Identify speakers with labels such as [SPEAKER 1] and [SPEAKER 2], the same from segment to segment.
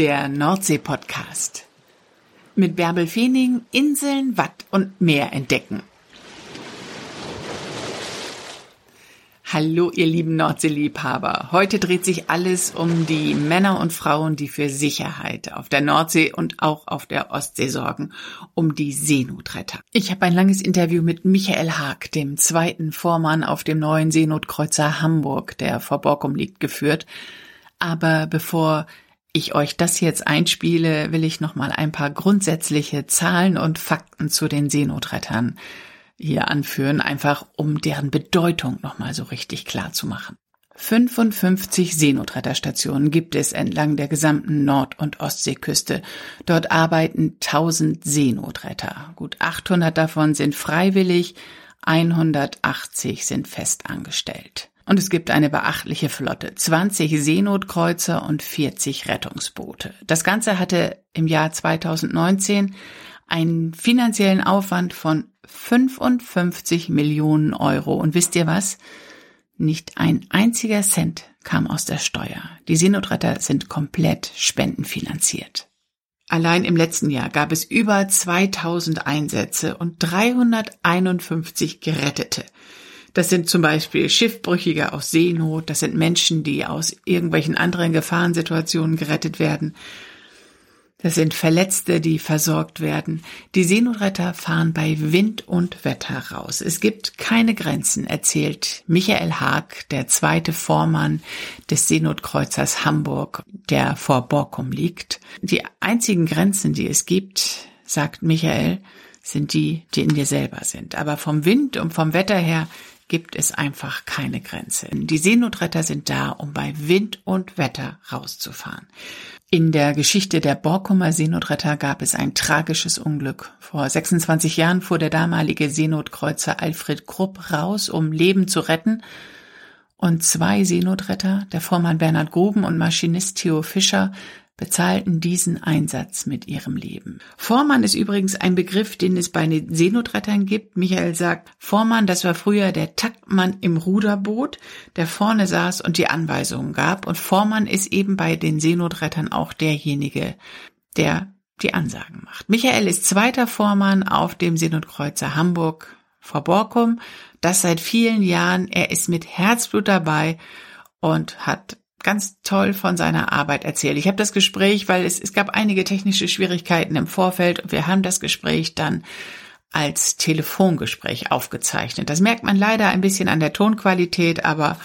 [SPEAKER 1] der Nordsee-Podcast. Mit Bärbel Feening Inseln, Watt und Meer entdecken. Hallo, ihr lieben Nordseeliebhaber. Heute dreht sich alles um die Männer und Frauen, die für Sicherheit auf der Nordsee und auch auf der Ostsee sorgen, um die Seenotretter. Ich habe ein langes Interview mit Michael Haag, dem zweiten Vormann auf dem neuen Seenotkreuzer Hamburg, der vor Borkum liegt, geführt. Aber bevor ich euch das jetzt einspiele, will ich noch mal ein paar grundsätzliche Zahlen und Fakten zu den Seenotrettern hier anführen, einfach um deren Bedeutung nochmal so richtig klar zu machen. 55 Seenotretterstationen gibt es entlang der gesamten Nord- und Ostseeküste. Dort arbeiten 1000 Seenotretter. Gut 800 davon sind freiwillig, 180 sind festangestellt. Und es gibt eine beachtliche Flotte, 20 Seenotkreuzer und 40 Rettungsboote. Das Ganze hatte im Jahr 2019 einen finanziellen Aufwand von 55 Millionen Euro. Und wisst ihr was? Nicht ein einziger Cent kam aus der Steuer. Die Seenotretter sind komplett spendenfinanziert. Allein im letzten Jahr gab es über 2000 Einsätze und 351 Gerettete. Das sind zum Beispiel Schiffbrüchige aus Seenot, das sind Menschen, die aus irgendwelchen anderen Gefahrensituationen gerettet werden. Das sind Verletzte, die versorgt werden. Die Seenotretter fahren bei Wind und Wetter raus. Es gibt keine Grenzen, erzählt Michael Haag, der zweite Vormann des Seenotkreuzers Hamburg, der vor Borkum liegt. Die einzigen Grenzen, die es gibt, sagt Michael, sind die, die in dir selber sind. Aber vom Wind und vom Wetter her gibt es einfach keine Grenze. Die Seenotretter sind da, um bei Wind und Wetter rauszufahren. In der Geschichte der Borkumer Seenotretter gab es ein tragisches Unglück. Vor 26 Jahren fuhr der damalige Seenotkreuzer Alfred Krupp raus, um Leben zu retten. Und zwei Seenotretter, der Vormann Bernhard Gruben und Maschinist Theo Fischer, bezahlten diesen Einsatz mit ihrem Leben. Vormann ist übrigens ein Begriff, den es bei den Seenotrettern gibt. Michael sagt, Vormann, das war früher der Taktmann im Ruderboot, der vorne saß und die Anweisungen gab. Und Vormann ist eben bei den Seenotrettern auch derjenige, der die Ansagen macht. Michael ist zweiter Vormann auf dem Seenotkreuzer Hamburg vor Borkum. Das seit vielen Jahren. Er ist mit Herzblut dabei und hat ganz toll von seiner Arbeit erzählt. Ich habe das Gespräch, weil es, es gab einige technische Schwierigkeiten im Vorfeld und wir haben das Gespräch dann als Telefongespräch aufgezeichnet. Das merkt man leider ein bisschen an der Tonqualität, aber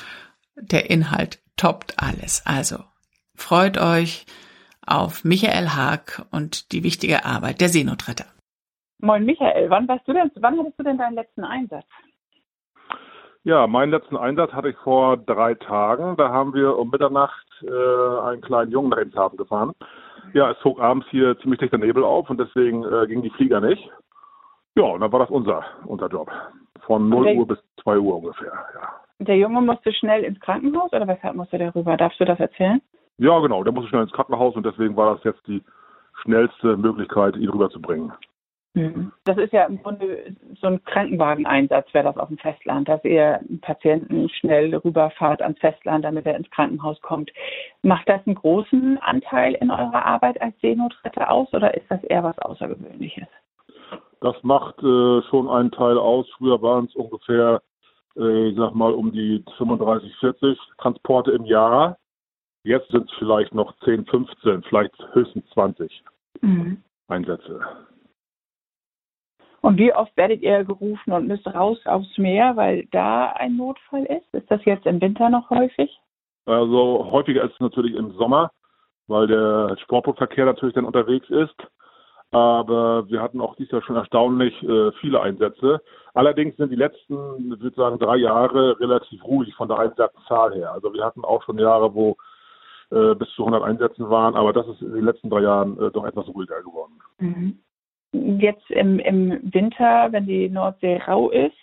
[SPEAKER 1] der Inhalt toppt alles. Also freut euch auf Michael Haag und die wichtige Arbeit der Seenotretter.
[SPEAKER 2] Moin Michael, wann warst du denn, wann hattest du denn deinen letzten Einsatz?
[SPEAKER 3] Ja, meinen letzten Einsatz hatte ich vor drei Tagen. Da haben wir um Mitternacht äh, einen kleinen Jungen nach Emshaven gefahren. Ja, es zog abends hier ziemlich dichter Nebel auf und deswegen äh, gingen die Flieger nicht. Ja, und dann war das unser, unser Job. Von 0 Uhr bis 2 Uhr ungefähr, ja.
[SPEAKER 2] Der Junge musste schnell ins Krankenhaus oder weshalb musste der rüber? Darfst du das erzählen?
[SPEAKER 3] Ja, genau. Der musste schnell ins Krankenhaus und deswegen war das jetzt die schnellste Möglichkeit, ihn rüberzubringen.
[SPEAKER 2] Mhm. Das ist ja im Grunde so ein Krankenwageneinsatz, wäre das auf dem Festland, dass ihr einen Patienten schnell rüberfahrt ans Festland, damit er ins Krankenhaus kommt. Macht das einen großen Anteil in eurer Arbeit als Seenotretter aus oder ist das eher was Außergewöhnliches?
[SPEAKER 3] Das macht äh, schon einen Teil aus. Früher waren es ungefähr, äh, ich sag mal, um die 35, 40 Transporte im Jahr. Jetzt sind es vielleicht noch 10, 15, vielleicht höchstens 20 mhm. Einsätze.
[SPEAKER 2] Und wie oft werdet ihr gerufen und müsst raus aufs Meer, weil da ein Notfall ist? Ist das jetzt im Winter noch häufig?
[SPEAKER 3] Also häufiger ist es natürlich im Sommer, weil der Sportbootverkehr natürlich dann unterwegs ist. Aber wir hatten auch dieses Jahr schon erstaunlich äh, viele Einsätze. Allerdings sind die letzten, ich würde sagen, drei Jahre relativ ruhig von der Einsatzzahl her. Also wir hatten auch schon Jahre, wo äh, bis zu 100 Einsätzen waren, aber das ist in den letzten drei Jahren äh, doch etwas ruhiger geworden.
[SPEAKER 2] Mhm jetzt im, im Winter, wenn die Nordsee rau ist,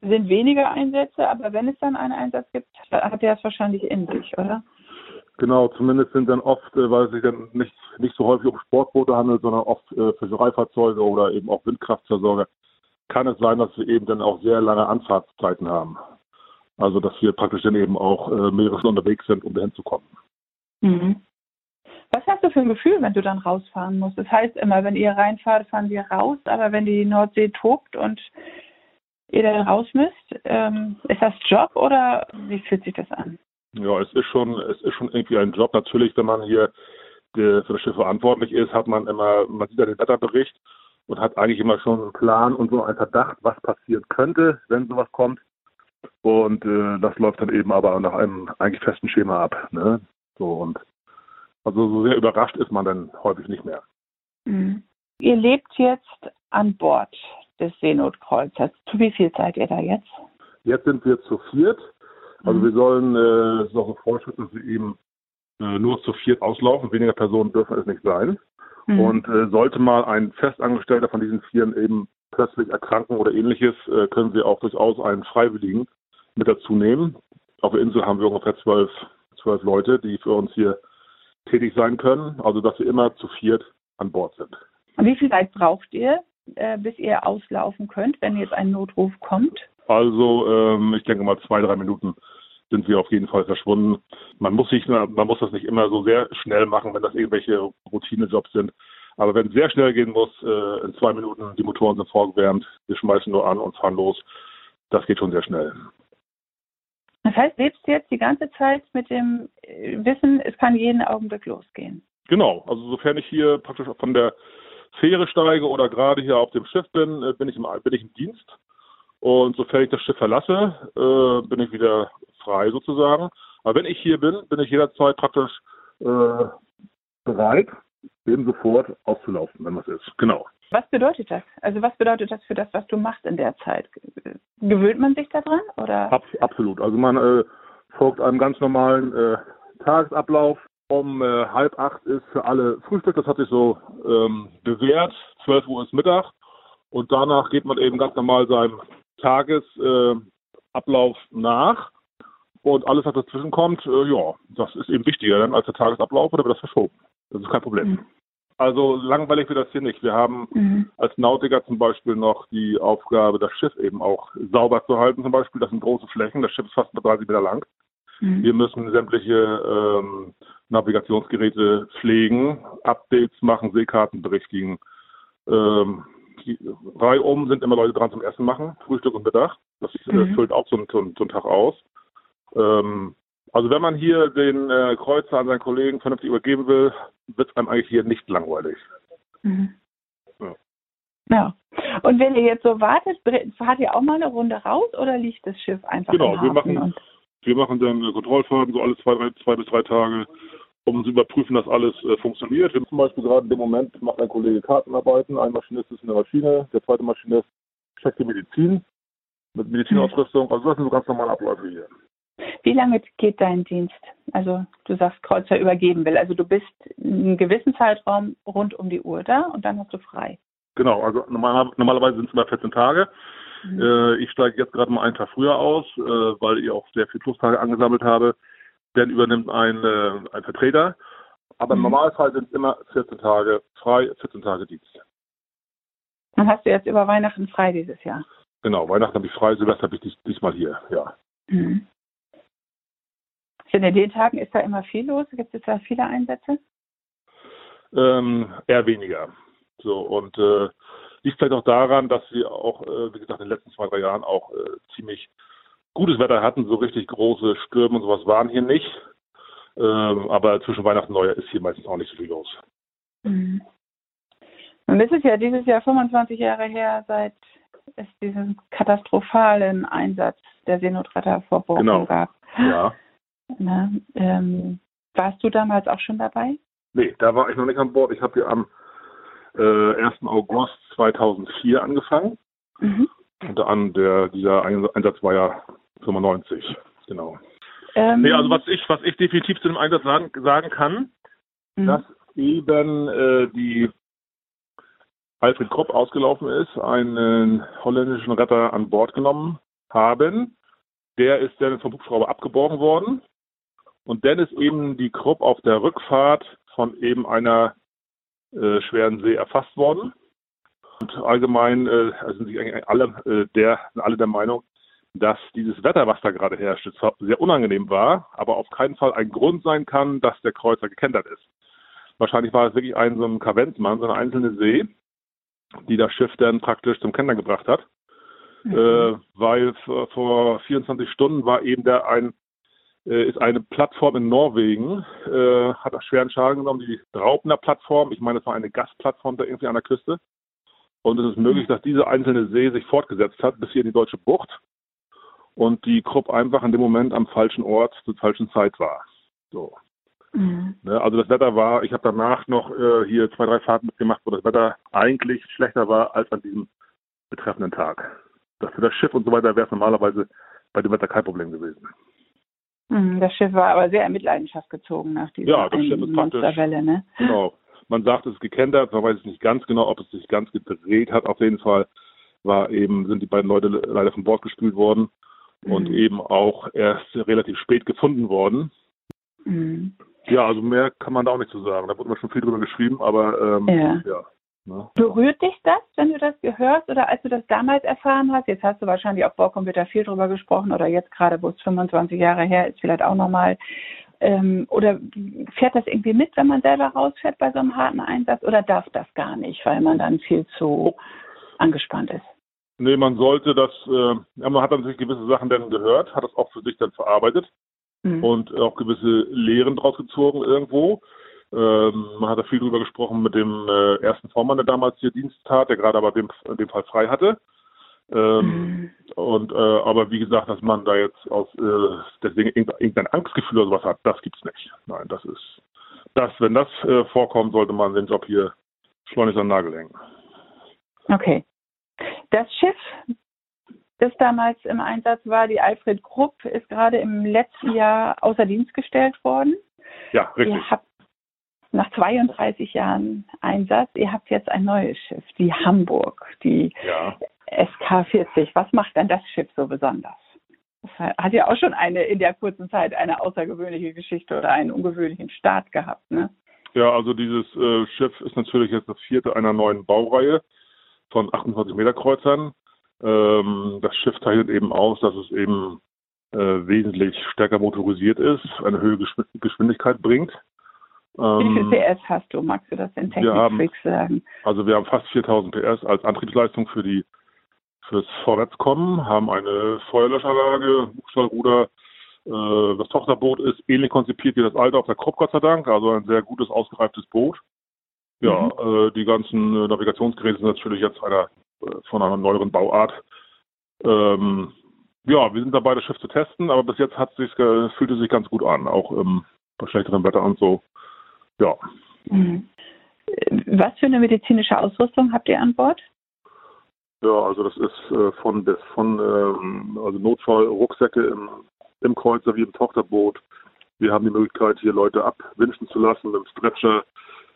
[SPEAKER 2] sind weniger Einsätze, aber wenn es dann einen Einsatz gibt, hat der es wahrscheinlich in sich, oder?
[SPEAKER 3] Genau, zumindest sind dann oft, äh, weil es sich dann nicht, nicht so häufig um Sportboote handelt, sondern oft äh, Fischereifahrzeuge oder eben auch Windkraftversorger, kann es sein, dass wir eben dann auch sehr lange Anfahrtszeiten haben. Also dass wir praktisch dann eben auch äh, mehrere unterwegs sind, um dahin zu kommen.
[SPEAKER 2] Mhm. Was hast du für ein Gefühl, wenn du dann rausfahren musst? Das heißt immer, wenn ihr reinfahrt, fahren wir raus, aber wenn die Nordsee tobt und ihr dann raus müsst, ähm, ist das Job oder wie fühlt sich das an?
[SPEAKER 3] Ja, es ist schon, es ist schon irgendwie ein Job. Natürlich, wenn man hier für das Schiff verantwortlich ist, hat man immer, man sieht ja den Wetterbericht und hat eigentlich immer schon einen Plan und so einen Verdacht, was passieren könnte, wenn sowas kommt. Und äh, das läuft dann eben aber nach einem eigentlich festen Schema ab. Ne? So und also so sehr überrascht ist man dann häufig nicht mehr.
[SPEAKER 2] Mhm. Ihr lebt jetzt an Bord des Seenotkreuzers. Zu wie viel seid ihr da jetzt?
[SPEAKER 3] Jetzt sind wir zu viert. Also mhm. wir sollen, äh, es ist auch eine Vorschrift, dass wir eben äh, nur zu viert auslaufen. Weniger Personen dürfen es nicht sein. Mhm. Und äh, sollte mal ein Festangestellter von diesen Vieren eben plötzlich erkranken oder ähnliches, äh, können sie auch durchaus einen Freiwilligen mit dazu nehmen. Auf der Insel haben wir ungefähr zwölf, zwölf Leute, die für uns hier tätig sein können. Also dass wir immer zu viert an Bord sind.
[SPEAKER 2] Wie viel Zeit braucht ihr, äh, bis ihr auslaufen könnt, wenn jetzt ein Notruf kommt?
[SPEAKER 3] Also ähm, ich denke mal zwei, drei Minuten sind wir auf jeden Fall verschwunden. Man muss sich, man muss das nicht immer so sehr schnell machen, wenn das irgendwelche Routinejobs sind. Aber wenn es sehr schnell gehen muss, äh, in zwei Minuten, die Motoren sind vorgewärmt, wir schmeißen nur an und fahren los, das geht schon sehr schnell.
[SPEAKER 2] Das heißt, lebst du jetzt die ganze Zeit mit dem äh, Wissen, es kann jeden Augenblick losgehen?
[SPEAKER 3] Genau, also sofern ich hier praktisch von der Fähre steige oder gerade hier auf dem Schiff bin, äh, bin ich im, bin ich im Dienst. Und sofern ich das Schiff verlasse, äh, bin ich wieder frei sozusagen. Aber wenn ich hier bin, bin ich jederzeit praktisch äh, bereit, eben sofort auszulaufen, wenn was ist. Genau.
[SPEAKER 2] Was bedeutet das? Also was bedeutet das für das, was du machst in der Zeit? Gewöhnt man sich daran oder?
[SPEAKER 3] Abs absolut. Also man äh, folgt einem ganz normalen äh, Tagesablauf. Um äh, halb acht ist für alle Frühstück. Das hat sich so ähm, bewährt. 12 Uhr ist Mittag. Und danach geht man eben ganz normal seinem Tagesablauf nach. Und alles, was dazwischen kommt, äh, ja, das ist eben wichtiger dann als der Tagesablauf oder wird das verschoben. Das ist kein Problem. Mhm. Also langweilig wird das hier nicht. Wir haben mhm. als Nautiker zum Beispiel noch die Aufgabe, das Schiff eben auch sauber zu halten. Zum Beispiel, das sind große Flächen. Das Schiff ist fast 30 Meter lang. Mhm. Wir müssen sämtliche ähm, Navigationsgeräte pflegen, Updates machen, Seekarten berichtigen. Ähm, reihum sind immer Leute dran zum Essen machen, Frühstück und Mittag. Das äh, mhm. füllt auch so, einen, so einen Tag aus. Ähm, also wenn man hier den äh, Kreuzer an seinen Kollegen vernünftig übergeben will, wird es einem eigentlich hier nicht langweilig.
[SPEAKER 2] Mhm. Ja. ja. Und wenn ihr jetzt so wartet, fahrt ihr auch mal eine Runde raus oder liegt das Schiff einfach
[SPEAKER 3] Genau, wir machen, wir machen dann Kontrollfahrten so alle zwei, drei, zwei bis drei Tage, um zu überprüfen, dass alles äh, funktioniert. Wir zum Beispiel gerade in dem Moment macht ein Kollege Kartenarbeiten, ein Maschinist ist in der Maschine, der zweite Maschinist checkt die Medizin mit Medizinausrüstung. Also das sind so ganz normale Abläufe hier.
[SPEAKER 2] Wie lange geht dein Dienst? Also du sagst Kreuzer übergeben will. Also du bist einen gewissen Zeitraum rund um die Uhr da und dann hast du frei.
[SPEAKER 3] Genau, also normal, normalerweise sind es immer 14 Tage. Mhm. Äh, ich steige jetzt gerade mal einen Tag früher aus, äh, weil ich auch sehr viele Plustage angesammelt habe. Dann übernimmt ein, äh, ein Vertreter. Aber mhm. im Normalfall sind es immer 14 Tage frei, 14 Tage Dienst.
[SPEAKER 2] Dann hast du jetzt über Weihnachten frei dieses Jahr.
[SPEAKER 3] Genau, Weihnachten habe ich frei, Silvester habe ich dies, diesmal hier, ja. Mhm.
[SPEAKER 2] In den Tagen ist da immer viel los? Gibt es da viele Einsätze?
[SPEAKER 3] Ähm, eher weniger. So und äh, liegt vielleicht auch daran, dass wir auch, äh, wie gesagt, in den letzten zwei, drei Jahren auch äh, ziemlich gutes Wetter hatten. So richtig große Stürme und sowas waren hier nicht. Ähm, aber zwischen Weihnachten und Neujahr ist hier meistens auch nicht so viel los.
[SPEAKER 2] Mhm. Und es ist ja dieses Jahr 25 Jahre her, seit es diesen katastrophalen Einsatz der Seenotretter vor Bochum
[SPEAKER 3] genau.
[SPEAKER 2] gab.
[SPEAKER 3] Ja.
[SPEAKER 2] Ne? Ähm, warst du damals auch schon dabei?
[SPEAKER 3] Nee, da war ich noch nicht an Bord. Ich habe hier am äh, 1. August 2004 angefangen. Mhm. Und an der, dieser Einsatz war ja 95, genau. Ähm, nee, also was ich, was ich definitiv zu dem Einsatz sagen, sagen kann, mhm. dass eben äh, die Alfred Kropp ausgelaufen ist, einen holländischen Retter an Bord genommen haben. Der ist dann vom Hubschrauber abgeborgen worden und dann ist eben die Krupp auf der Rückfahrt von eben einer äh, schweren See erfasst worden. Und allgemein äh, sind sich eigentlich alle, äh, der, alle der Meinung, dass dieses Wetter, was da gerade herrscht, sehr unangenehm war, aber auf keinen Fall ein Grund sein kann, dass der Kreuzer gekentert ist. Wahrscheinlich war es wirklich ein so ein Kavenzmann, so eine einzelne See, die das Schiff dann praktisch zum Kentern gebracht hat. Mhm. Äh, weil vor 24 Stunden war eben der ein ist eine Plattform in Norwegen, äh, hat schweren Schaden genommen, die Draupner Plattform. Ich meine, es war eine Gasplattform da irgendwie an der Küste. Und es ist möglich, dass diese einzelne See sich fortgesetzt hat bis hier in die deutsche Bucht und die Krupp einfach in dem Moment am falschen Ort zur falschen Zeit war. So. Mhm. Ne, also das Wetter war, ich habe danach noch äh, hier zwei, drei Fahrten mitgemacht, wo das Wetter eigentlich schlechter war als an diesem betreffenden Tag. Das für das Schiff und so weiter wäre es normalerweise bei dem Wetter kein Problem gewesen.
[SPEAKER 2] Mhm, das Schiff war aber sehr in Mitleidenschaft gezogen nach dieser ja, das Schiff ist Monsterwelle, ne?
[SPEAKER 3] Genau. Man sagt, es ist gekentert, man weiß nicht ganz genau, ob es sich ganz gedreht hat. Auf jeden Fall war eben, sind die beiden Leute leider von Bord gespült worden mhm. und eben auch erst relativ spät gefunden worden. Mhm. Ja, also mehr kann man da auch nicht zu sagen. Da wurde immer schon viel drüber geschrieben, aber ähm, ja. ja.
[SPEAKER 2] Ne? Berührt dich das, wenn du das gehörst oder als du das damals erfahren hast? Jetzt hast du wahrscheinlich auf Bordcomputer viel drüber gesprochen oder jetzt gerade, wo es 25 Jahre her ist, vielleicht auch nochmal. Ähm, oder fährt das irgendwie mit, wenn man selber rausfährt bei so einem harten Einsatz oder darf das gar nicht, weil man dann viel zu angespannt ist?
[SPEAKER 3] Nee, man sollte das, äh, man hat natürlich gewisse Sachen dann gehört, hat das auch für sich dann verarbeitet mhm. und auch gewisse Lehren draus gezogen irgendwo. Ähm, man hat da viel drüber gesprochen mit dem äh, ersten Vormann, der damals hier Dienst tat, der gerade aber dem, in dem Fall frei hatte. Ähm, mhm. Und äh, aber wie gesagt, dass man da jetzt aus äh, deswegen irgendein Angstgefühl oder sowas hat, das gibt's nicht. Nein, das ist das, wenn das äh, vorkommt, sollte man den Job hier schleunigst an den Nagel hängen.
[SPEAKER 2] Okay. Das Schiff, das damals im Einsatz war, die Alfred Krupp, ist gerade im letzten Jahr außer Dienst gestellt worden.
[SPEAKER 3] Ja, richtig.
[SPEAKER 2] Ihr habt nach 32 Jahren Einsatz, ihr habt jetzt ein neues Schiff, die Hamburg, die ja. SK40. Was macht denn das Schiff so besonders? Das hat ja auch schon eine in der kurzen Zeit eine außergewöhnliche Geschichte oder einen ungewöhnlichen Start gehabt, ne?
[SPEAKER 3] Ja, also dieses äh, Schiff ist natürlich jetzt das vierte einer neuen Baureihe von 28 Meter Kreuzern. Ähm, das Schiff zeichnet eben aus, dass es eben äh, wesentlich stärker motorisiert ist, eine höhere Geschwindigkeit bringt.
[SPEAKER 2] Wie viel ähm, PS hast du? Magst du das in Technik sagen?
[SPEAKER 3] Also wir haben fast 4000 PS als Antriebsleistung für die fürs Vorwärtskommen, haben eine Feuerlöschanlage, Buchstahlruder. Äh, das Tochterboot ist ähnlich konzipiert wie das alte auf der Krupp, Gott sei Dank, also ein sehr gutes, ausgereiftes Boot. Ja, mhm. äh, die ganzen äh, Navigationsgeräte sind natürlich jetzt einer, von einer neueren Bauart. Ähm, ja, wir sind dabei, das Schiff zu testen, aber bis jetzt hat sich, äh, fühlt es sich ganz gut an, auch ähm, bei schlechterem Wetter und so. Ja. Mhm.
[SPEAKER 2] Was für eine medizinische Ausrüstung habt ihr an Bord?
[SPEAKER 3] Ja, also das ist äh, von bis von ähm, also Notfallrucksäcke im, im Kreuzer wie im Tochterboot. Wir haben die Möglichkeit, hier Leute abwünschen zu lassen mit dem Stretcher.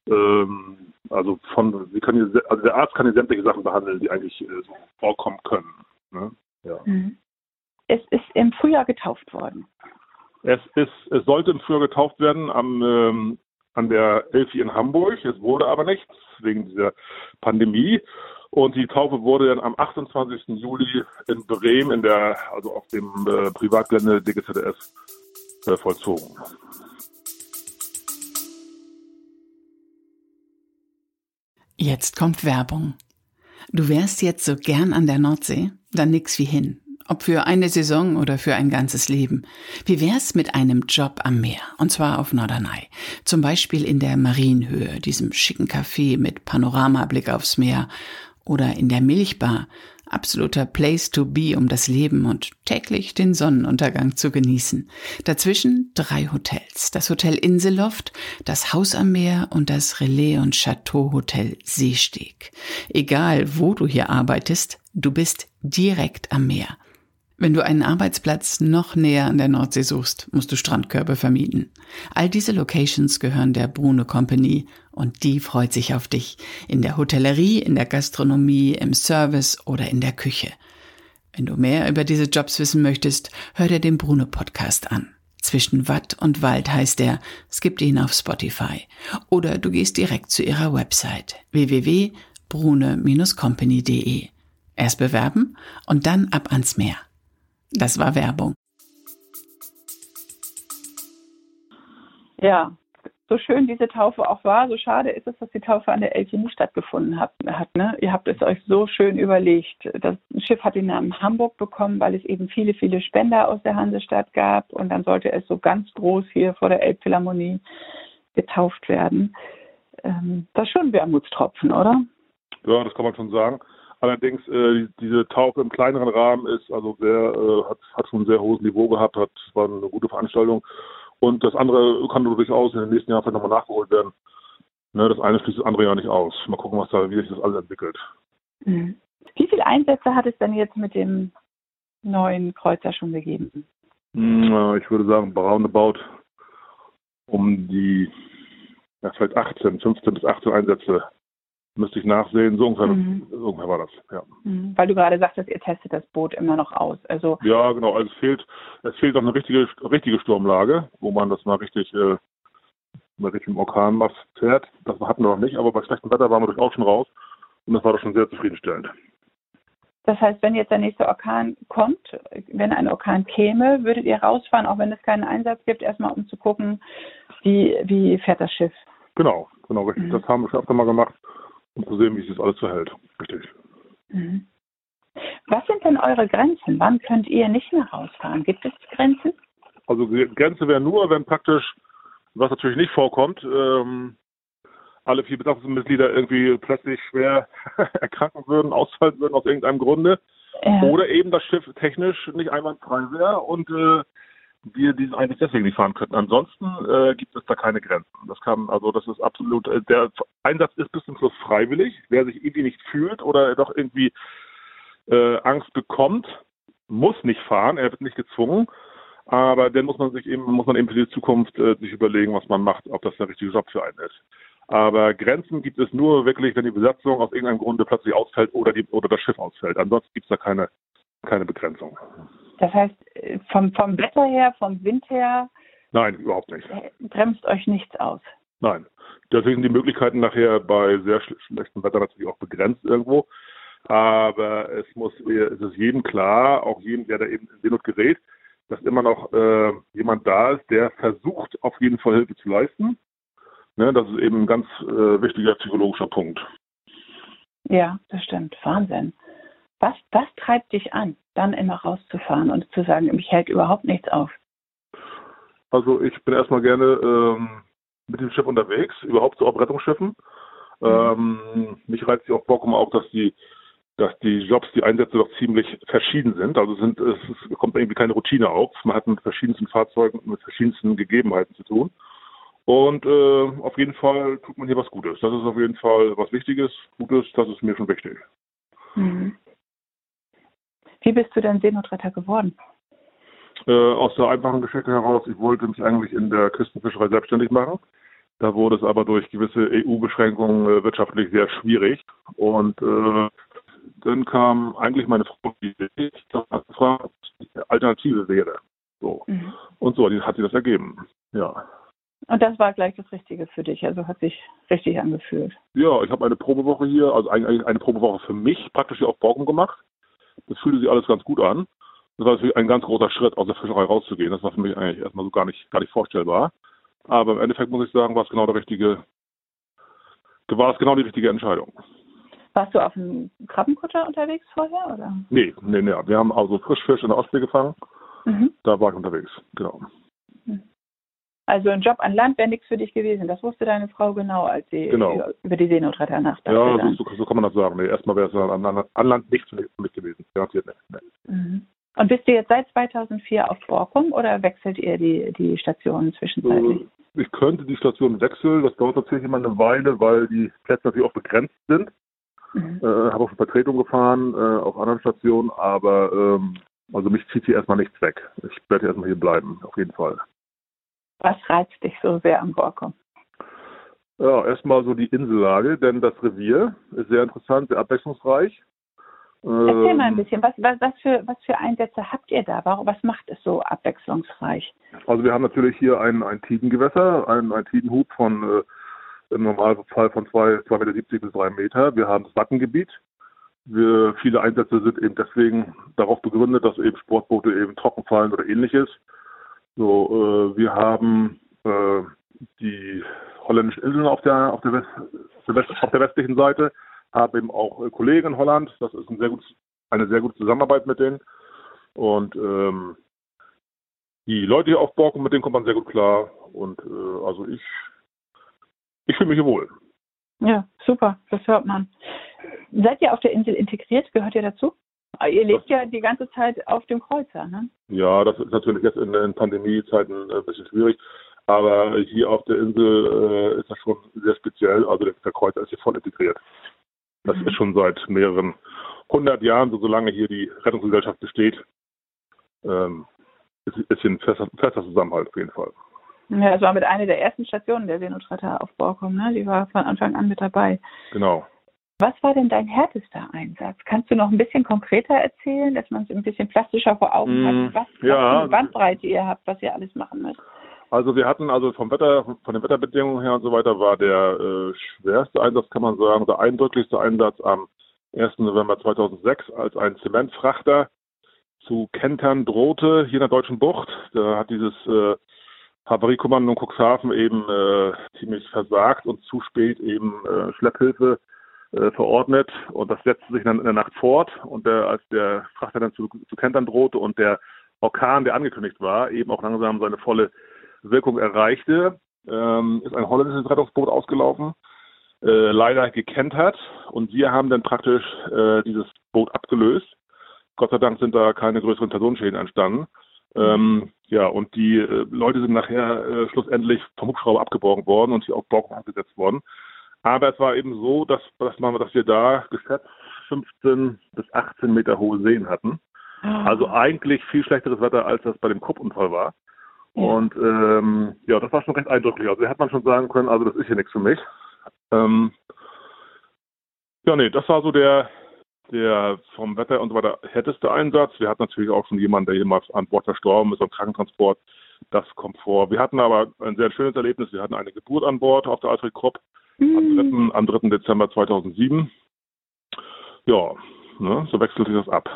[SPEAKER 3] Ähm, also von, wir können hier, also der Arzt kann hier sämtliche Sachen behandeln, die eigentlich äh, so vorkommen können. Ne? Ja. Mhm.
[SPEAKER 2] Es ist im Frühjahr getauft worden.
[SPEAKER 3] Es ist, es sollte im Frühjahr getauft werden am ähm, an der Elfi in Hamburg. Es wurde aber nichts wegen dieser Pandemie. Und die Taufe wurde dann am 28. Juli in Bremen in der, also auf dem äh, Privatgelände DGZS äh, vollzogen.
[SPEAKER 1] Jetzt kommt Werbung. Du wärst jetzt so gern an der Nordsee? Dann nix wie hin. Ob für eine Saison oder für ein ganzes Leben. Wie wär's mit einem Job am Meer? Und zwar auf Norderney. Zum Beispiel in der Marienhöhe, diesem schicken Café mit Panoramablick aufs Meer. Oder in der Milchbar. Absoluter Place to be, um das Leben und täglich den Sonnenuntergang zu genießen. Dazwischen drei Hotels. Das Hotel Inselloft, das Haus am Meer und das Relais und Chateau Hotel Seesteg. Egal, wo du hier arbeitest, du bist direkt am Meer. Wenn du einen Arbeitsplatz noch näher an der Nordsee suchst, musst du Strandkörbe vermieten. All diese Locations gehören der Brune Company und die freut sich auf dich. In der Hotellerie, in der Gastronomie, im Service oder in der Küche. Wenn du mehr über diese Jobs wissen möchtest, hör dir den Brune Podcast an. Zwischen Watt und Wald heißt er. Es gibt ihn auf Spotify. Oder du gehst direkt zu ihrer Website www.brune-company.de. Erst bewerben und dann ab ans Meer. Das war Werbung.
[SPEAKER 2] Ja, so schön diese Taufe auch war, so schade ist es, dass die Taufe an der Elche nicht stattgefunden hat. hat ne? Ihr habt es euch so schön überlegt. Das Schiff hat den Namen Hamburg bekommen, weil es eben viele, viele Spender aus der Hansestadt gab. Und dann sollte es so ganz groß hier vor der Elbphilharmonie getauft werden. Ähm, das ist schon ein Wermutstropfen, oder?
[SPEAKER 3] Ja, das kann man schon sagen. Allerdings äh, diese Taufe im kleineren Rahmen ist also sehr äh, hat, hat schon ein sehr hohes Niveau gehabt, hat war eine gute Veranstaltung und das andere kann durchaus in den nächsten Jahren vielleicht nochmal nachgeholt werden. Ne, das eine schließt das andere ja nicht aus. Mal gucken, was da, wie sich das alles entwickelt.
[SPEAKER 2] Mhm. Wie viele Einsätze hat es denn jetzt mit dem neuen Kreuzer schon gegeben?
[SPEAKER 3] Hm, ich würde sagen, roundabout um die, ja, vielleicht 18, 15 bis 18 Einsätze müsste ich nachsehen. So ungefähr, mhm. so ungefähr war das, ja.
[SPEAKER 2] Mhm. Weil du gerade sagtest, ihr testet das Boot immer noch aus. Also
[SPEAKER 3] ja, genau. Also es fehlt, es fehlt noch eine richtige, richtige Sturmlage, wo man das mal richtig, äh, mal richtig im Orkan fährt. Das hatten wir noch nicht, aber bei schlechtem Wetter waren wir durchaus schon raus und das war doch schon sehr zufriedenstellend.
[SPEAKER 2] Das heißt, wenn jetzt der nächste Orkan kommt, wenn ein Orkan käme, würdet ihr rausfahren, auch wenn es keinen Einsatz gibt, erstmal um zu gucken, wie, wie fährt das Schiff?
[SPEAKER 3] Genau, genau, richtig. Mhm. Das haben wir schon öfter mal gemacht um zu sehen, wie sich das alles verhält. Richtig.
[SPEAKER 2] Mhm. Was sind denn eure Grenzen? Wann könnt ihr nicht mehr rausfahren? Gibt es Grenzen?
[SPEAKER 3] Also Grenze wäre nur, wenn praktisch, was natürlich nicht vorkommt, ähm, alle vier Besatzungsmitglieder irgendwie plötzlich schwer erkranken würden, ausfallen würden aus irgendeinem Grunde. Ja. Oder eben das Schiff technisch nicht einwandfrei wäre und äh, wir diesen eigentlich deswegen nicht fahren könnten. Ansonsten äh, gibt es da keine Grenzen. Das kann, also das ist absolut, äh, der Einsatz ist bis zum Schluss freiwillig. Wer sich irgendwie nicht fühlt oder doch irgendwie äh, Angst bekommt, muss nicht fahren, er wird nicht gezwungen. Aber dann muss man sich eben, muss man eben für die Zukunft äh, sich überlegen, was man macht, ob das der richtige Job für einen ist. Aber Grenzen gibt es nur wirklich, wenn die Besatzung aus irgendeinem Grunde plötzlich ausfällt oder die oder das Schiff ausfällt. Ansonsten gibt es da keine, keine Begrenzung.
[SPEAKER 2] Das heißt, vom, vom Wetter her, vom Wind her?
[SPEAKER 3] Nein, überhaupt nicht.
[SPEAKER 2] Bremst euch nichts aus?
[SPEAKER 3] Nein. Deswegen sind die Möglichkeiten nachher bei sehr schlechtem Wetter natürlich auch begrenzt irgendwo. Aber es muss, es ist jedem klar, auch jedem, der da eben in Seenot gerät, dass immer noch äh, jemand da ist, der versucht, auf jeden Fall Hilfe zu leisten. Ne, das ist eben ein ganz äh, wichtiger psychologischer Punkt.
[SPEAKER 2] Ja, das stimmt. Wahnsinn. Was, was treibt dich an, dann immer rauszufahren und zu sagen, mich hält überhaupt nichts auf?
[SPEAKER 3] Also ich bin erstmal gerne ähm, mit dem Schiff unterwegs, überhaupt so auf Rettungsschiffen. Mhm. Ähm, mich reizt ja auch Bock auch, dass die, dass die Jobs, die Einsätze doch ziemlich verschieden sind. Also sind, es, es kommt irgendwie keine Routine auf. Man hat mit verschiedensten Fahrzeugen, mit verschiedensten Gegebenheiten zu tun. Und äh, auf jeden Fall tut man hier was Gutes. Das ist auf jeden Fall was Wichtiges, Gutes, das ist mir schon wichtig. Mhm.
[SPEAKER 2] Wie bist du denn Seenotretter geworden?
[SPEAKER 3] Äh, aus der einfachen Geschichte heraus, ich wollte mich eigentlich in der Küstenfischerei selbstständig machen. Da wurde es aber durch gewisse EU-Beschränkungen äh, wirtschaftlich sehr schwierig. Und äh, dann kam eigentlich meine Frau die Idee, dass eine Alternative wäre. So. Mhm. Und so hat sie das ergeben. Ja.
[SPEAKER 2] Und das war gleich das Richtige für dich, also hat sich richtig angefühlt.
[SPEAKER 3] Ja, ich habe eine Probewoche hier, also eigentlich eine Probewoche für mich praktisch hier auf Borkum gemacht. Das fühlte sich alles ganz gut an. Das war natürlich ein ganz großer Schritt, aus der Fischerei rauszugehen. Das war für mich eigentlich erstmal so gar nicht, gar nicht vorstellbar. Aber im Endeffekt muss ich sagen, war es genau der richtige, war es genau die richtige Entscheidung.
[SPEAKER 2] Warst du auf dem Krabbenkutter unterwegs vorher, oder?
[SPEAKER 3] Nee, nee, nee. Wir haben also Frischfisch in der Ostsee gefangen. Mhm. Da war ich unterwegs, genau.
[SPEAKER 2] Mhm. Also ein Job an Land wäre nichts für dich gewesen. Das wusste deine Frau genau, als sie
[SPEAKER 3] genau.
[SPEAKER 2] über die Seenotretter nachdachte.
[SPEAKER 3] Ja, so, so, kann man das sagen. Nee, erstmal wäre es an, an, an, Land nichts für mich gewesen. Garantiert nicht. Nee.
[SPEAKER 2] Mhm. Und bist du jetzt seit 2004 auf Borkum oder wechselt ihr die, die Stationen zwischenzeitlich?
[SPEAKER 3] Äh, ich könnte die Station wechseln. Das dauert natürlich immer eine Weile, weil die Plätze natürlich auch begrenzt sind. Mhm. Äh, habe auch schon Vertretung gefahren äh, auf anderen Stationen, aber ähm, also mich zieht hier erstmal nichts weg. Ich werde erstmal hier bleiben, auf jeden Fall.
[SPEAKER 2] Was reizt dich so sehr am Borkum?
[SPEAKER 3] Ja, erstmal so die Insellage, denn das Revier ist sehr interessant, sehr abwechslungsreich.
[SPEAKER 2] Erzähl mal ein ähm, bisschen, was, was, was, für, was für Einsätze habt ihr da? Was macht es so abwechslungsreich?
[SPEAKER 3] Also wir haben natürlich hier ein, ein Tidengewässer, ein, ein Tidenhub von äh, im Normalfall von 2,70 Meter bis 3 Meter. Wir haben das Wattengebiet. Wir, viele Einsätze sind eben deswegen darauf begründet, dass eben Sportboote eben trocken fallen oder ähnliches. So, äh, wir haben äh, die holländischen Inseln auf der, auf der, West, auf der westlichen Seite, habe eben auch äh, Kollegen in Holland. Das ist ein sehr gutes, eine sehr gute Zusammenarbeit mit denen. Und ähm, die Leute hier auf Borken, mit denen kommt man sehr gut klar. Und äh, also ich, ich fühle mich hier wohl.
[SPEAKER 2] Ja, super, das hört man. Seid ihr auf der Insel integriert? Gehört ihr dazu? Ihr lebt ja die ganze Zeit auf dem Kreuzer, ne?
[SPEAKER 3] Ja, das ist natürlich jetzt in, in Pandemiezeiten ein bisschen schwierig. Aber hier auf der Insel äh, ist das schon sehr speziell. Also der, der Kreuzer ist hier voll integriert. Das mhm. ist schon seit mehreren hundert Jahren, so solange hier die Rettungsgesellschaft besteht, ähm, ist, ist hier ein fester, fester Zusammenhalt auf jeden Fall.
[SPEAKER 2] Ja, es war mit einer der ersten Stationen der Seenotretter auf Borkum, ne? Die war von Anfang an mit dabei.
[SPEAKER 3] Genau.
[SPEAKER 2] Was war denn dein härtester Einsatz? Kannst du noch ein bisschen konkreter erzählen, dass man es ein bisschen plastischer vor Augen mm, hat, was, ja. was Bandbreite ihr habt, was ihr alles machen müsst?
[SPEAKER 3] Also wir hatten also vom Wetter, von den Wetterbedingungen her und so weiter war der äh, schwerste Einsatz, kann man sagen, der eindrücklichste Einsatz am 1. November 2006, als ein Zementfrachter zu kentern drohte hier in der Deutschen Bucht. Da hat dieses äh, Havariekommando in Cuxhaven eben äh, ziemlich versagt und zu spät eben äh, Schlepphilfe äh, verordnet und das setzte sich dann in der Nacht fort und der, als der Frachter dann zu, zu kentern drohte und der Orkan, der angekündigt war, eben auch langsam seine volle Wirkung erreichte, ähm, ist ein holländisches Rettungsboot ausgelaufen, äh, leider gekentert und wir haben dann praktisch äh, dieses Boot abgelöst. Gott sei Dank sind da keine größeren Personenschäden entstanden. Ähm, ja, und die äh, Leute sind nachher äh, schlussendlich vom Hubschrauber abgeborgen worden und hier auf Borken abgesetzt worden. Aber es war eben so, dass, dass, man, dass wir da geschätzt 15 bis 18 Meter hohe Seen hatten. Ah. Also eigentlich viel schlechteres Wetter, als das bei dem Kuppunfall war. Und ähm, ja, das war schon recht eindrücklich. Also da hat man schon sagen können, also das ist hier nichts für mich. Ähm, ja, nee, das war so der, der vom Wetter und so weiter härteste Einsatz. Wir hatten natürlich auch schon jemanden, der jemals an Bord verstorben ist, am Krankentransport. Das kommt vor. Wir hatten aber ein sehr schönes Erlebnis. Wir hatten eine Geburt an Bord auf der Alfred Krupp. Am, 3., am 3. Dezember 2007. Ja, ne, so wechselt sich das ab.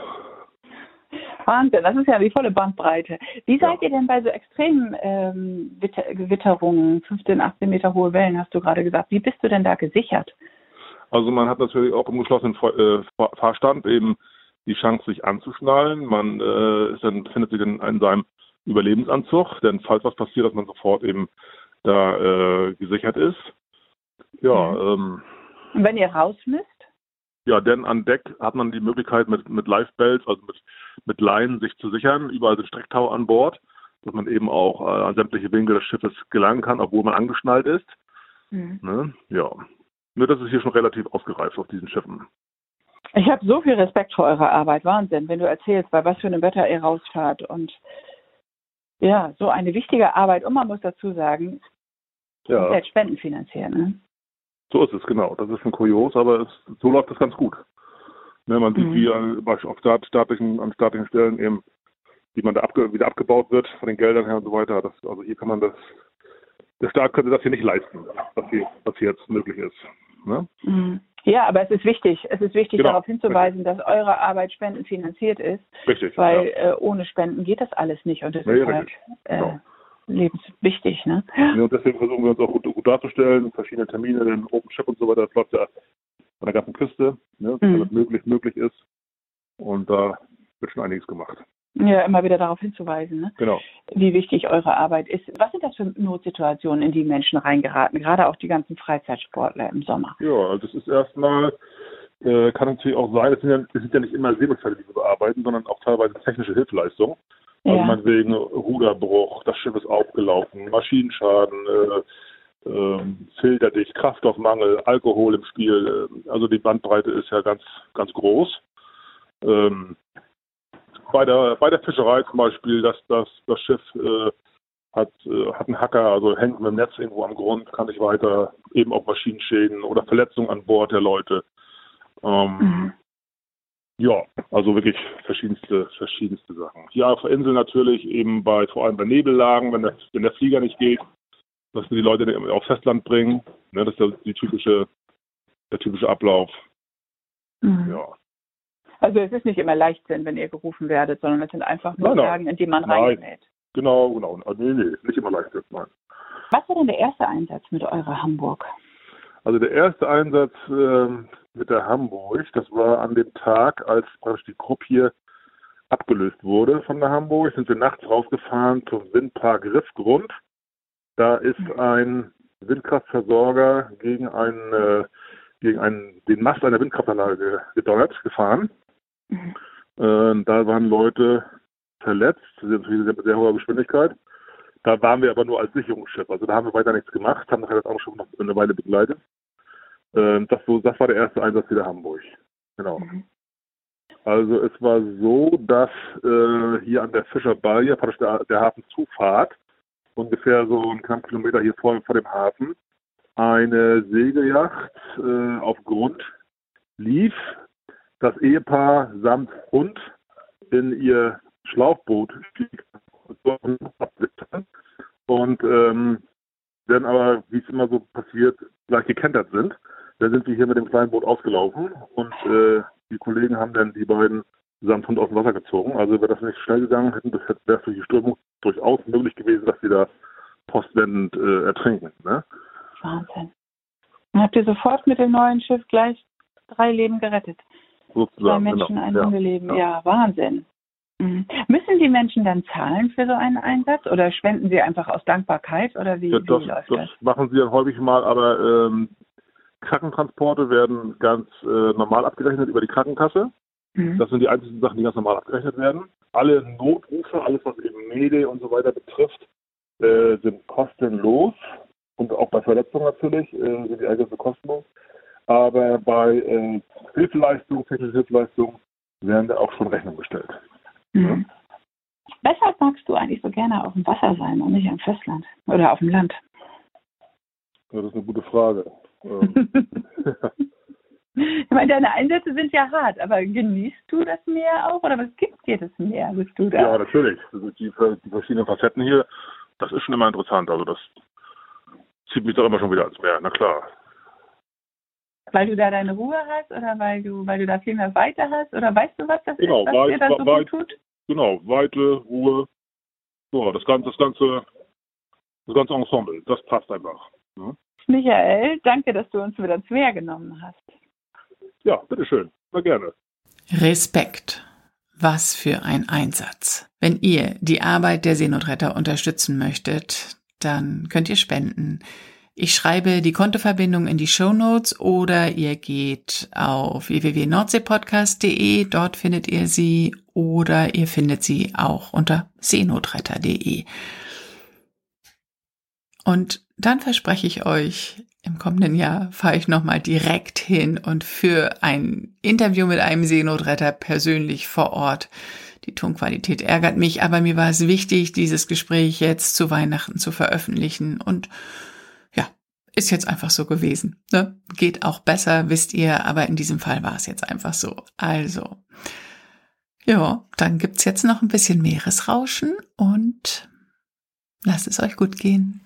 [SPEAKER 2] Wahnsinn, das ist ja die volle Bandbreite. Wie ja. seid ihr denn bei so extremen ähm, Gewitterungen, 15, 18 Meter hohe Wellen, hast du gerade gesagt, wie bist du denn da gesichert?
[SPEAKER 3] Also man hat natürlich auch im geschlossenen äh, Fahrstand eben die Chance, sich anzuschnallen. Man äh, ist dann, findet sich in, in seinem Überlebensanzug, denn falls was passiert, dass man sofort eben da äh, gesichert ist. Ja. Mhm. Ähm,
[SPEAKER 2] Und wenn ihr raus müsst?
[SPEAKER 3] Ja, denn an Deck hat man die Möglichkeit mit, mit Lifebelts, also mit, mit Leinen sich zu sichern. Überall sind Strecktau an Bord, dass man eben auch äh, an sämtliche Winkel des Schiffes gelangen kann, obwohl man angeschnallt ist. Mhm. Ne? Ja. Nur das ist hier schon relativ ausgereift auf diesen Schiffen.
[SPEAKER 2] Ich habe so viel Respekt vor eurer Arbeit. Wahnsinn, wenn du erzählst, bei was für einem Wetter ihr rausfahrt. Und ja, so eine wichtige Arbeit. Und man muss dazu sagen, ja. ihr seid spendenfinanziert. Ne?
[SPEAKER 3] So ist es, genau. Das ist ein Kurios, aber es, so läuft es ganz gut. Ne, man sieht, mhm. wie an, auf staatlichen, an staatlichen Stellen eben, wie man da abge, wieder abgebaut wird von den Geldern her und so weiter. Das, also hier kann man das, der Staat könnte das hier nicht leisten, was hier, was hier jetzt möglich ist. Ne?
[SPEAKER 2] Mhm. Ja, aber es ist wichtig, es ist wichtig genau. darauf hinzuweisen, richtig. dass eure Arbeit spendenfinanziert ist.
[SPEAKER 3] Richtig.
[SPEAKER 2] Weil ja. äh, ohne Spenden geht das alles nicht und das nee, ist halt, äh, genau lebenswichtig. Ne?
[SPEAKER 3] Ja, und deswegen versuchen wir uns auch gut, gut darzustellen, verschiedene Termine, den Open Shop und so weiter, das läuft ja an der ganzen Küste, ne, mhm. alles möglich, möglich ist. Und da wird schon einiges gemacht.
[SPEAKER 2] Ja, immer wieder darauf hinzuweisen, ne?
[SPEAKER 3] genau.
[SPEAKER 2] wie wichtig eure Arbeit ist. Was sind das für Notsituationen, in die Menschen reingeraten, gerade auch die ganzen Freizeitsportler im Sommer?
[SPEAKER 3] Ja, also es ist erstmal, äh, kann natürlich auch sein, es sind, ja, sind ja nicht immer Seeunfälle, die wir bearbeiten, sondern auch teilweise technische Hilfeleistungen. Also ja. meinetwegen Ruderbruch, das Schiff ist aufgelaufen, Maschinenschaden, äh, äh, Filterdicht, Kraftstoffmangel, Alkohol im Spiel. Äh, also die Bandbreite ist ja ganz, ganz groß. Ähm, bei der bei der Fischerei zum Beispiel, dass das, das Schiff äh, hat, äh, hat einen Hacker, also hängt mit dem Netz irgendwo am Grund, kann nicht weiter, eben auch Maschinenschäden oder Verletzungen an Bord der Leute. Ähm, mhm. Ja, also wirklich verschiedenste, verschiedenste Sachen. Hier auf der Insel natürlich eben bei, vor allem bei Nebellagen, wenn der, wenn der Flieger nicht geht, dass wir die Leute auf Festland bringen. Ne, das ist die typische, der typische Ablauf.
[SPEAKER 2] Mhm. Ja. Also es ist nicht immer Leichtsinn, wenn ihr gerufen werdet, sondern es sind einfach nur nein, Lagen, in die man reingerät.
[SPEAKER 3] Genau, genau. Nee, nee, nicht immer Leichtsinn, nein.
[SPEAKER 2] Was war denn der erste Einsatz mit eurer Hamburg?
[SPEAKER 3] Also der erste Einsatz äh, mit der Hamburg, das war an dem Tag, als praktisch die Gruppe hier abgelöst wurde von der Hamburg, sind wir nachts rausgefahren zum Windpark Riffgrund. Da ist mhm. ein Windkraftversorger gegen einen, äh, gegen einen, den Mast einer Windkraftanlage gedonnert, gefahren. Mhm. Äh, da waren Leute verletzt, sind mit sehr hoher Geschwindigkeit. Da waren wir aber nur als Sicherungsschiff. Also da haben wir weiter nichts gemacht, haben das auch schon noch eine Weile begleitet. Ähm, das, so, das war der erste Einsatz wieder Hamburg. Genau. Mhm. Also es war so, dass äh, hier an der Fischerbalje, praktisch der, der Hafenzufahrt, ungefähr so einen knappen Kilometer hier vor, vor dem Hafen, eine Segelyacht äh, auf Grund lief. Das Ehepaar samt Hund in ihr Schlauchboot stieg und ähm, dann aber, wie es immer so passiert, gleich gekentert sind. Dann sind wir hier mit dem kleinen Boot ausgelaufen und äh, die Kollegen haben dann die beiden samt Hund aus dem Wasser gezogen. Also wäre das nicht schnell gegangen, hätten das wäre durch die Strömung durchaus möglich gewesen, dass sie da postwendend äh, ertrinken. Ne?
[SPEAKER 2] Wahnsinn. Dann habt ihr sofort mit dem neuen Schiff gleich drei Leben gerettet.
[SPEAKER 3] Sozusagen,
[SPEAKER 2] Zwei Menschen,
[SPEAKER 3] genau.
[SPEAKER 2] ein
[SPEAKER 3] ja,
[SPEAKER 2] Hundeleben. Ja.
[SPEAKER 3] ja.
[SPEAKER 2] Wahnsinn. Mhm. Müssen die Menschen dann zahlen für so einen Einsatz oder spenden sie einfach aus Dankbarkeit oder wie,
[SPEAKER 3] Ja, das,
[SPEAKER 2] wie läuft
[SPEAKER 3] das
[SPEAKER 2] das?
[SPEAKER 3] machen sie dann häufig mal, aber ähm, Krankentransporte werden ganz äh, normal abgerechnet über die Krankenkasse.
[SPEAKER 2] Mhm.
[SPEAKER 3] Das sind die einzigen Sachen, die ganz normal abgerechnet werden. Alle Notrufe, alles was eben Mede und so weiter betrifft, äh, sind kostenlos. Und auch bei Verletzungen natürlich äh, sind die Einsätze kostenlos. Aber bei äh, Hilfeleistung, technische Hilfeleistung werden da auch schon Rechnungen gestellt.
[SPEAKER 2] Mhm. Weshalb magst du eigentlich so gerne auf dem Wasser sein und nicht am Festland oder auf dem Land?
[SPEAKER 3] Ja, das ist eine gute Frage. Ähm,
[SPEAKER 2] Ich meine, deine Einsätze sind ja hart, aber genießt du das Meer auch oder was gibt dir das Meer? Bist du da?
[SPEAKER 3] Ja, natürlich. Also die, die verschiedenen Facetten hier, das ist schon immer interessant. Also das zieht mich doch immer schon wieder ans Meer, na klar.
[SPEAKER 2] Weil du da deine Ruhe hast oder weil du, weil du da viel mehr Weite hast oder weißt du, was das
[SPEAKER 3] Genau,
[SPEAKER 2] ist, was
[SPEAKER 3] weit-
[SPEAKER 2] dir da so
[SPEAKER 3] weit-
[SPEAKER 2] gut tut?
[SPEAKER 3] Genau, Weite, Ruhe, ja, das ganze, das ganze, das ganze Ensemble, das passt einfach. ne?
[SPEAKER 2] Michael, danke, dass du uns mit ans Meer genommen hast.
[SPEAKER 3] Ja, bitteschön, na gerne.
[SPEAKER 1] Respekt. Was für ein Einsatz. Wenn ihr die Arbeit der Seenotretter unterstützen möchtet, dann könnt ihr spenden. Ich schreibe die Kontoverbindung in die Show Notes oder ihr geht auf www.nordseepodcast.de, dort findet ihr sie oder ihr findet sie auch unter seenotretter.de. Und dann verspreche ich euch, im kommenden Jahr fahre ich nochmal direkt hin und für ein Interview mit einem Seenotretter persönlich vor Ort. Die Tonqualität ärgert mich, aber mir war es wichtig, dieses Gespräch jetzt zu Weihnachten zu veröffentlichen und ja, ist jetzt einfach so gewesen. Ne? Geht auch besser, wisst ihr, aber in diesem Fall war es jetzt einfach so. Also, ja, dann gibt's jetzt noch ein bisschen Meeresrauschen und lasst es euch gut gehen.